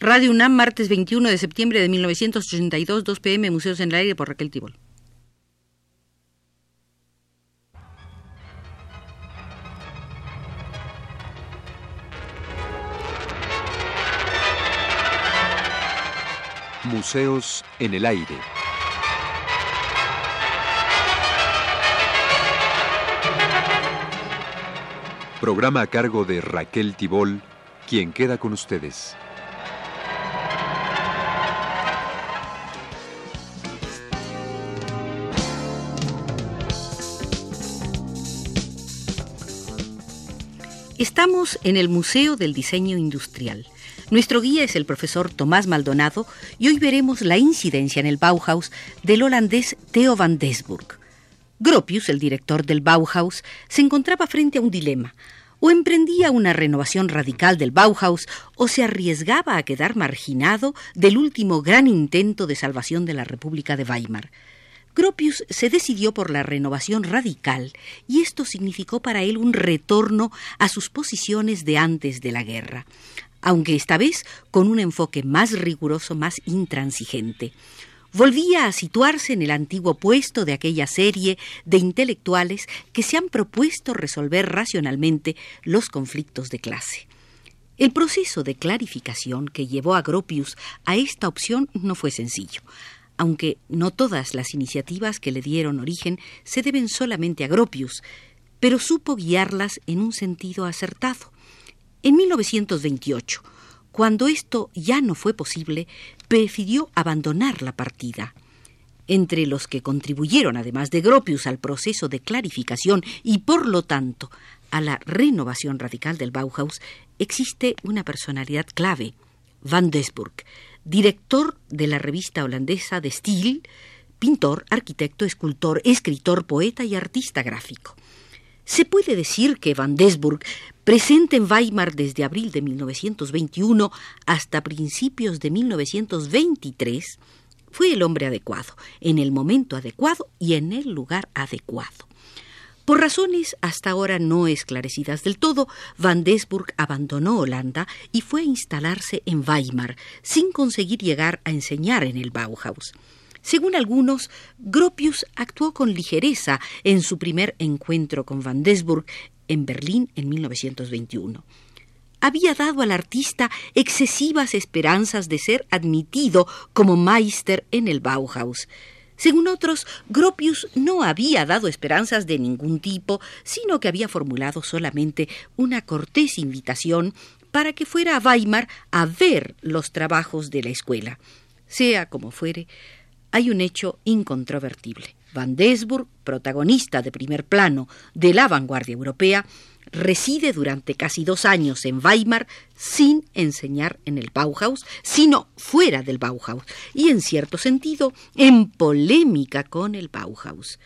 Radio UNAM, martes 21 de septiembre de 1982, 2 pm, Museos en el Aire por Raquel Tibol. Museos en el Aire. Programa a cargo de Raquel Tibol, quien queda con ustedes. Estamos en el Museo del Diseño Industrial. Nuestro guía es el profesor Tomás Maldonado y hoy veremos la incidencia en el Bauhaus del holandés Theo van Desburg. Gropius, el director del Bauhaus, se encontraba frente a un dilema. O emprendía una renovación radical del Bauhaus o se arriesgaba a quedar marginado del último gran intento de salvación de la República de Weimar. Gropius se decidió por la renovación radical y esto significó para él un retorno a sus posiciones de antes de la guerra, aunque esta vez con un enfoque más riguroso, más intransigente. Volvía a situarse en el antiguo puesto de aquella serie de intelectuales que se han propuesto resolver racionalmente los conflictos de clase. El proceso de clarificación que llevó a Gropius a esta opción no fue sencillo aunque no todas las iniciativas que le dieron origen se deben solamente a Gropius, pero supo guiarlas en un sentido acertado. En 1928, cuando esto ya no fue posible, prefirió abandonar la partida. Entre los que contribuyeron, además de Gropius, al proceso de clarificación y, por lo tanto, a la renovación radical del Bauhaus, existe una personalidad clave, Van Desburg, director de la revista holandesa de Stil, pintor, arquitecto, escultor, escritor, poeta y artista gráfico. Se puede decir que Van Desburg, presente en Weimar desde abril de 1921 hasta principios de 1923, fue el hombre adecuado, en el momento adecuado y en el lugar adecuado. Por razones hasta ahora no esclarecidas del todo, Van Desburg abandonó Holanda y fue a instalarse en Weimar, sin conseguir llegar a enseñar en el Bauhaus. Según algunos, Gropius actuó con ligereza en su primer encuentro con Van Desburg en Berlín en 1921 había dado al artista excesivas esperanzas de ser admitido como Meister en el Bauhaus. Según otros, Gropius no había dado esperanzas de ningún tipo, sino que había formulado solamente una cortés invitación para que fuera a Weimar a ver los trabajos de la escuela. Sea como fuere, hay un hecho incontrovertible. Van Desburg, protagonista de primer plano de la vanguardia europea, reside durante casi dos años en Weimar sin enseñar en el Bauhaus, sino fuera del Bauhaus, y en cierto sentido en polémica con el Bauhaus.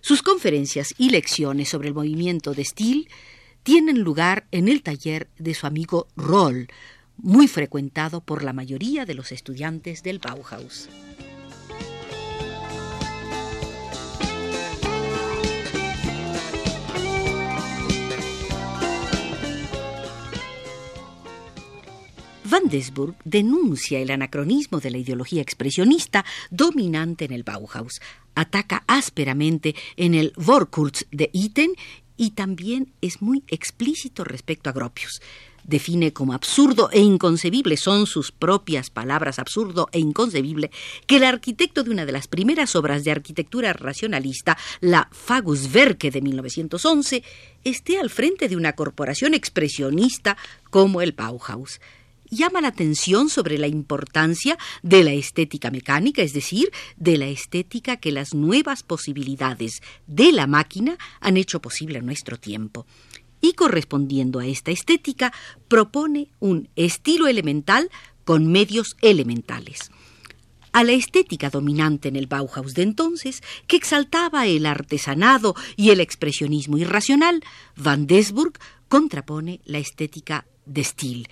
Sus conferencias y lecciones sobre el movimiento de Stil tienen lugar en el taller de su amigo Roll, muy frecuentado por la mayoría de los estudiantes del Bauhaus. Van Desburg denuncia el anacronismo de la ideología expresionista dominante en el Bauhaus, ataca ásperamente en el Vorkurz de Iten y también es muy explícito respecto a Gropius. Define como absurdo e inconcebible, son sus propias palabras, absurdo e inconcebible, que el arquitecto de una de las primeras obras de arquitectura racionalista, la Faguswerke de 1911, esté al frente de una corporación expresionista como el Bauhaus llama la atención sobre la importancia de la estética mecánica, es decir, de la estética que las nuevas posibilidades de la máquina han hecho posible en nuestro tiempo. Y correspondiendo a esta estética, propone un estilo elemental con medios elementales. A la estética dominante en el Bauhaus de entonces, que exaltaba el artesanado y el expresionismo irracional, Van Desburg contrapone la estética de Stil,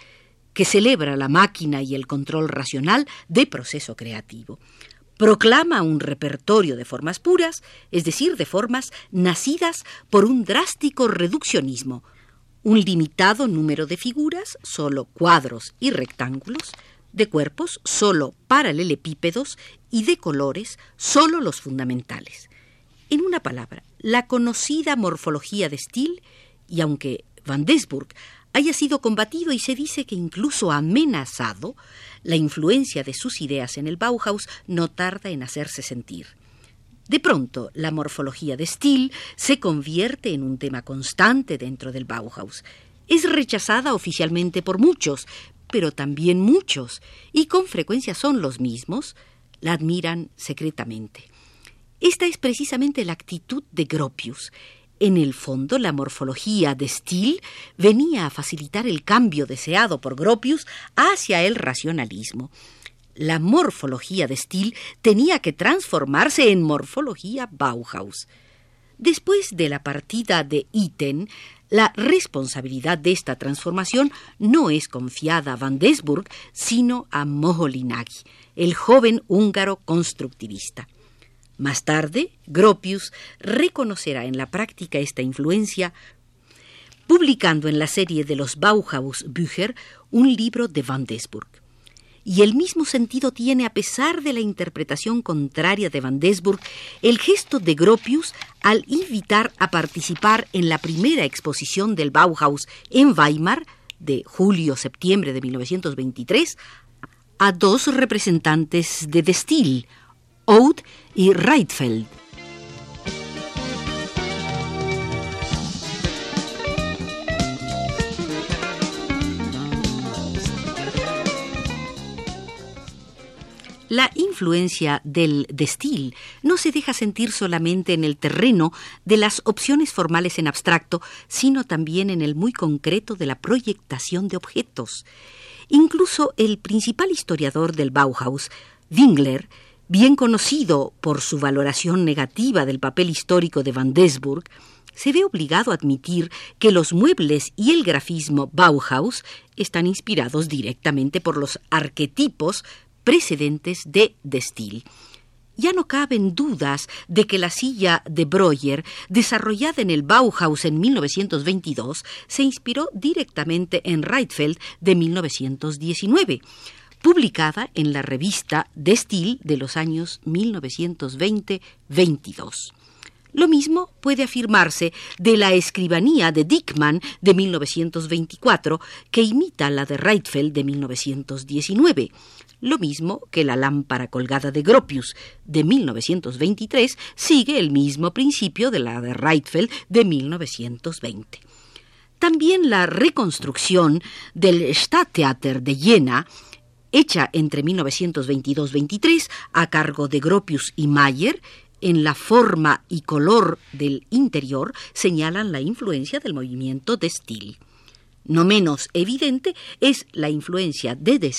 que celebra la máquina y el control racional de proceso creativo. Proclama un repertorio de formas puras, es decir, de formas nacidas por un drástico reduccionismo, un limitado número de figuras, solo cuadros y rectángulos, de cuerpos solo paralelepípedos y de colores solo los fundamentales. En una palabra, la conocida morfología de Steele, y aunque Van Desburg haya sido combatido y se dice que incluso amenazado, la influencia de sus ideas en el Bauhaus no tarda en hacerse sentir. De pronto, la morfología de Steele se convierte en un tema constante dentro del Bauhaus. Es rechazada oficialmente por muchos, pero también muchos, y con frecuencia son los mismos, la admiran secretamente. Esta es precisamente la actitud de Gropius. En el fondo, la morfología de Steele venía a facilitar el cambio deseado por Gropius hacia el racionalismo. La morfología de Steele tenía que transformarse en morfología Bauhaus. Después de la partida de Iten, la responsabilidad de esta transformación no es confiada a Van Desburg, sino a Moholy-Nagy, el joven húngaro constructivista. Más tarde, Gropius reconocerá en la práctica esta influencia, publicando en la serie de los Bauhaus Bücher un libro de Van Desburg. Y el mismo sentido tiene, a pesar de la interpretación contraria de Van Desburg, el gesto de Gropius al invitar a participar en la primera exposición del Bauhaus en Weimar de julio-septiembre de 1923 a dos representantes de Destil, Oud y Reitfeld. La influencia del Destil no se deja sentir solamente en el terreno de las opciones formales en abstracto, sino también en el muy concreto de la proyectación de objetos. Incluso el principal historiador del Bauhaus, Wingler, bien conocido por su valoración negativa del papel histórico de Van Desburg, se ve obligado a admitir que los muebles y el grafismo Bauhaus están inspirados directamente por los arquetipos precedentes de Destil. Ya no caben dudas de que la silla de Breuer, desarrollada en el Bauhaus en 1922, se inspiró directamente en Reitfeld de 1919 publicada en la revista Destil de los años 1920-22. Lo mismo puede afirmarse de la escribanía de Dickmann de 1924, que imita la de Reitfeld de 1919. Lo mismo que la lámpara colgada de Gropius de 1923 sigue el mismo principio de la de Reitfeld de 1920. También la reconstrucción del Stadttheater de Jena hecha entre 1922-23 a cargo de Gropius y Mayer, en la forma y color del interior señalan la influencia del movimiento de Stil. No menos evidente es la influencia de De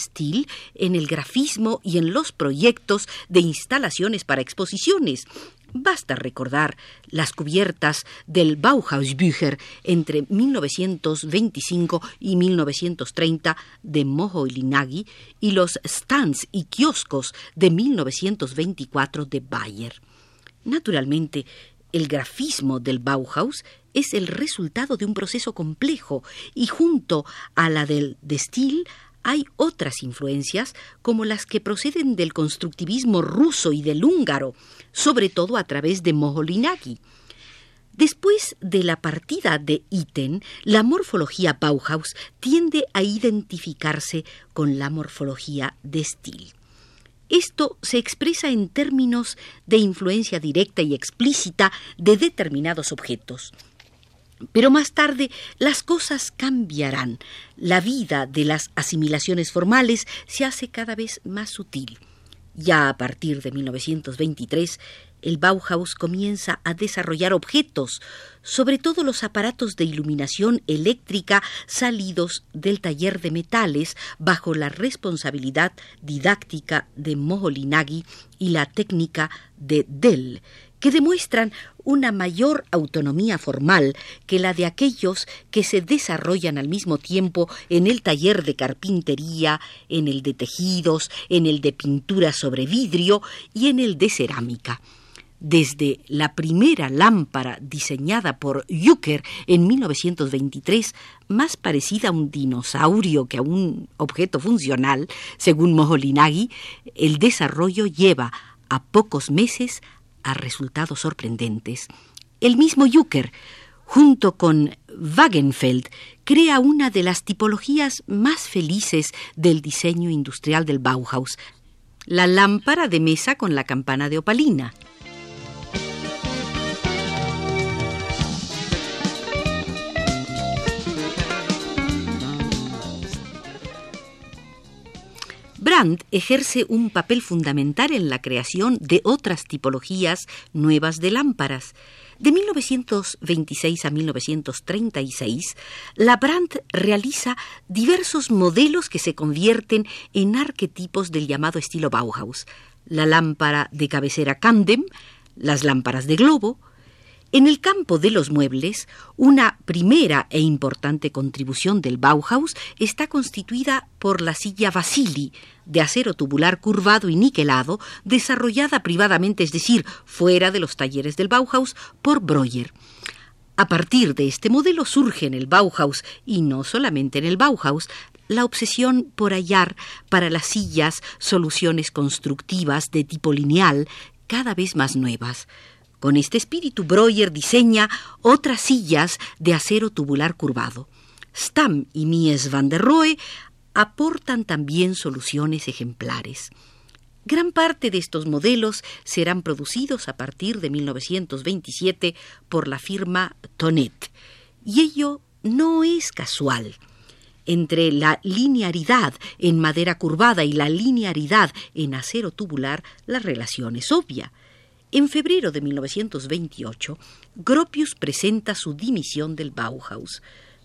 en el grafismo y en los proyectos de instalaciones para exposiciones, Basta recordar las cubiertas del Bauhausbücher entre 1925 y 1930 de Moho y y los stands y kioscos de 1924 de Bayer. Naturalmente, el grafismo del Bauhaus es el resultado de un proceso complejo y junto a la del de hay otras influencias como las que proceden del constructivismo ruso y del húngaro, sobre todo a través de Moholy-Nagy. Después de la partida de Iten, la morfología Bauhaus tiende a identificarse con la morfología de Stil. Esto se expresa en términos de influencia directa y explícita de determinados objetos. Pero más tarde las cosas cambiarán. La vida de las asimilaciones formales se hace cada vez más sutil. Ya a partir de 1923, el Bauhaus comienza a desarrollar objetos, sobre todo los aparatos de iluminación eléctrica salidos del taller de metales bajo la responsabilidad didáctica de Moholy-Nagy y la técnica de Dell, que demuestran una mayor autonomía formal que la de aquellos que se desarrollan al mismo tiempo en el taller de carpintería, en el de tejidos, en el de pintura sobre vidrio y en el de cerámica. desde la primera lámpara diseñada por Yucker en 1923, más parecida a un dinosaurio que a un objeto funcional, según Moholy-Nagy, el desarrollo lleva a pocos meses a resultados sorprendentes. El mismo Yucker, junto con Wagenfeld, crea una de las tipologías más felices del diseño industrial del Bauhaus, la lámpara de mesa con la campana de opalina. Brandt ejerce un papel fundamental en la creación de otras tipologías nuevas de lámparas. De 1926 a 1936, la Brandt realiza diversos modelos que se convierten en arquetipos del llamado estilo Bauhaus. La lámpara de cabecera Camden, las lámparas de globo, en el campo de los muebles, una primera e importante contribución del Bauhaus está constituida por la silla Vasili, de acero tubular curvado y niquelado, desarrollada privadamente, es decir, fuera de los talleres del Bauhaus, por Breuer. A partir de este modelo surge en el Bauhaus, y no solamente en el Bauhaus, la obsesión por hallar para las sillas soluciones constructivas de tipo lineal cada vez más nuevas. Con este espíritu, Breuer diseña otras sillas de acero tubular curvado. Stamm y Mies van der Rohe aportan también soluciones ejemplares. Gran parte de estos modelos serán producidos a partir de 1927 por la firma Tonet, y ello no es casual. Entre la linearidad en madera curvada y la linearidad en acero tubular, la relación es obvia. En febrero de 1928, Gropius presenta su dimisión del Bauhaus.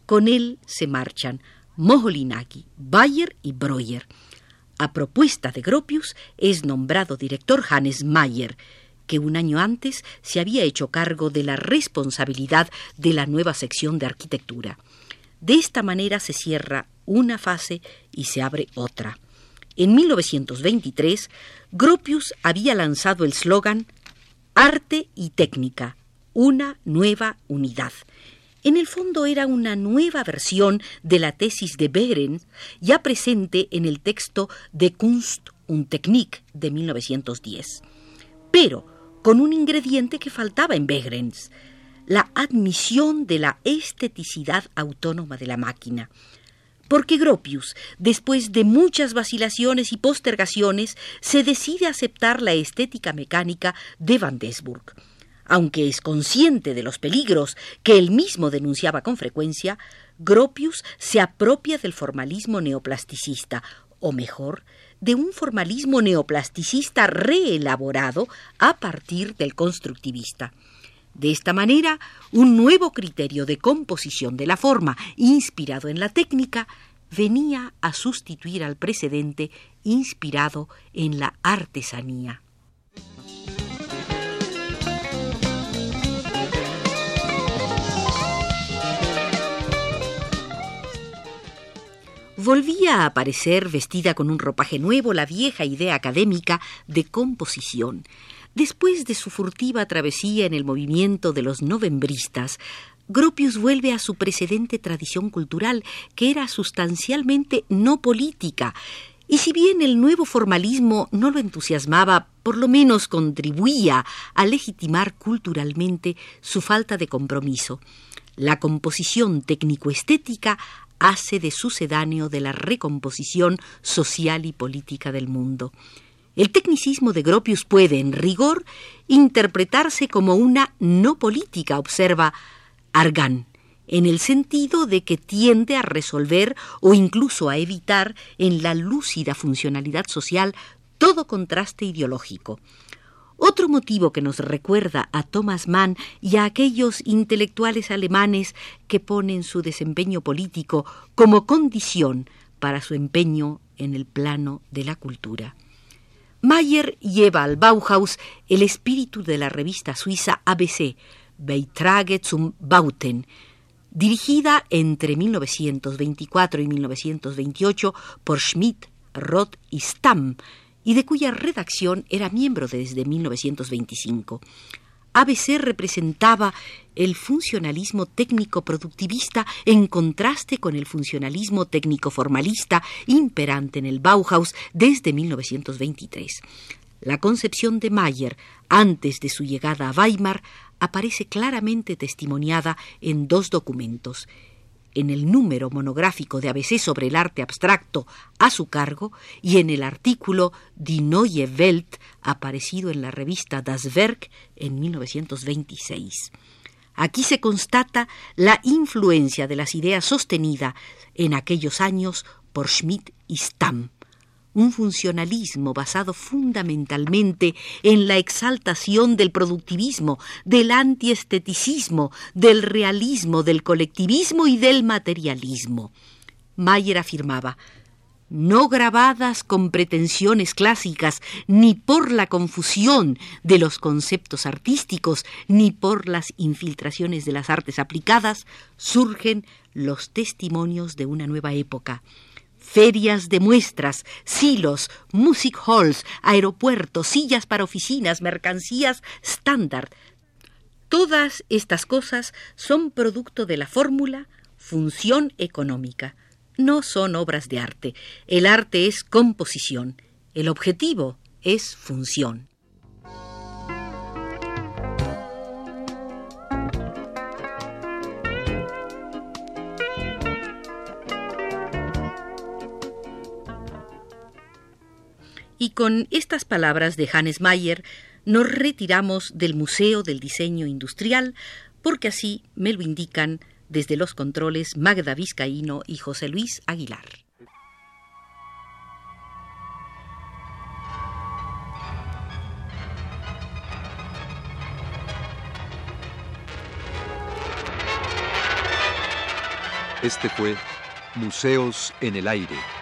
Con él se marchan Moholy-Nagy, Bayer y Breuer. A propuesta de Gropius es nombrado director Hannes Mayer, que un año antes se había hecho cargo de la responsabilidad de la nueva sección de arquitectura. De esta manera se cierra una fase y se abre otra. En 1923, Gropius había lanzado el slogan Arte y técnica, una nueva unidad. En el fondo era una nueva versión de la tesis de Behrens, ya presente en el texto de Kunst und Technik de 1910, pero con un ingrediente que faltaba en Behrens, la admisión de la esteticidad autónoma de la máquina porque Gropius, después de muchas vacilaciones y postergaciones, se decide a aceptar la estética mecánica de Van Desburg. Aunque es consciente de los peligros que él mismo denunciaba con frecuencia, Gropius se apropia del formalismo neoplasticista, o mejor, de un formalismo neoplasticista reelaborado a partir del constructivista. De esta manera, un nuevo criterio de composición de la forma, inspirado en la técnica, venía a sustituir al precedente inspirado en la artesanía. Volvía a aparecer vestida con un ropaje nuevo la vieja idea académica de composición, Después de su furtiva travesía en el movimiento de los novembristas, Gropius vuelve a su precedente tradición cultural, que era sustancialmente no política, y si bien el nuevo formalismo no lo entusiasmaba, por lo menos contribuía a legitimar culturalmente su falta de compromiso. La composición técnico-estética hace de sucedáneo de la recomposición social y política del mundo. El tecnicismo de Gropius puede, en rigor, interpretarse como una no política, observa Argan, en el sentido de que tiende a resolver o incluso a evitar en la lúcida funcionalidad social todo contraste ideológico. Otro motivo que nos recuerda a Thomas Mann y a aquellos intelectuales alemanes que ponen su desempeño político como condición para su empeño en el plano de la cultura. Mayer lleva al Bauhaus el espíritu de la revista suiza ABC, Beitrage zum Bauten, dirigida entre 1924 y 1928 por Schmidt, Roth y Stamm, y de cuya redacción era miembro desde 1925. ABC representaba el funcionalismo técnico-productivista en contraste con el funcionalismo técnico-formalista imperante en el Bauhaus desde 1923. La concepción de Mayer, antes de su llegada a Weimar, aparece claramente testimoniada en dos documentos en el número monográfico de ABC sobre el arte abstracto a su cargo y en el artículo Die Neue Welt aparecido en la revista Das Werk en 1926. Aquí se constata la influencia de las ideas sostenidas en aquellos años por Schmidt y Stamm un funcionalismo basado fundamentalmente en la exaltación del productivismo, del antiesteticismo, del realismo, del colectivismo y del materialismo. Mayer afirmaba no grabadas con pretensiones clásicas, ni por la confusión de los conceptos artísticos, ni por las infiltraciones de las artes aplicadas, surgen los testimonios de una nueva época ferias de muestras, silos, music halls, aeropuertos, sillas para oficinas, mercancías estándar. Todas estas cosas son producto de la fórmula función económica. No son obras de arte. El arte es composición. El objetivo es función. Y con estas palabras de Hannes Mayer nos retiramos del Museo del Diseño Industrial, porque así me lo indican desde los controles Magda Vizcaíno y José Luis Aguilar. Este fue Museos en el Aire.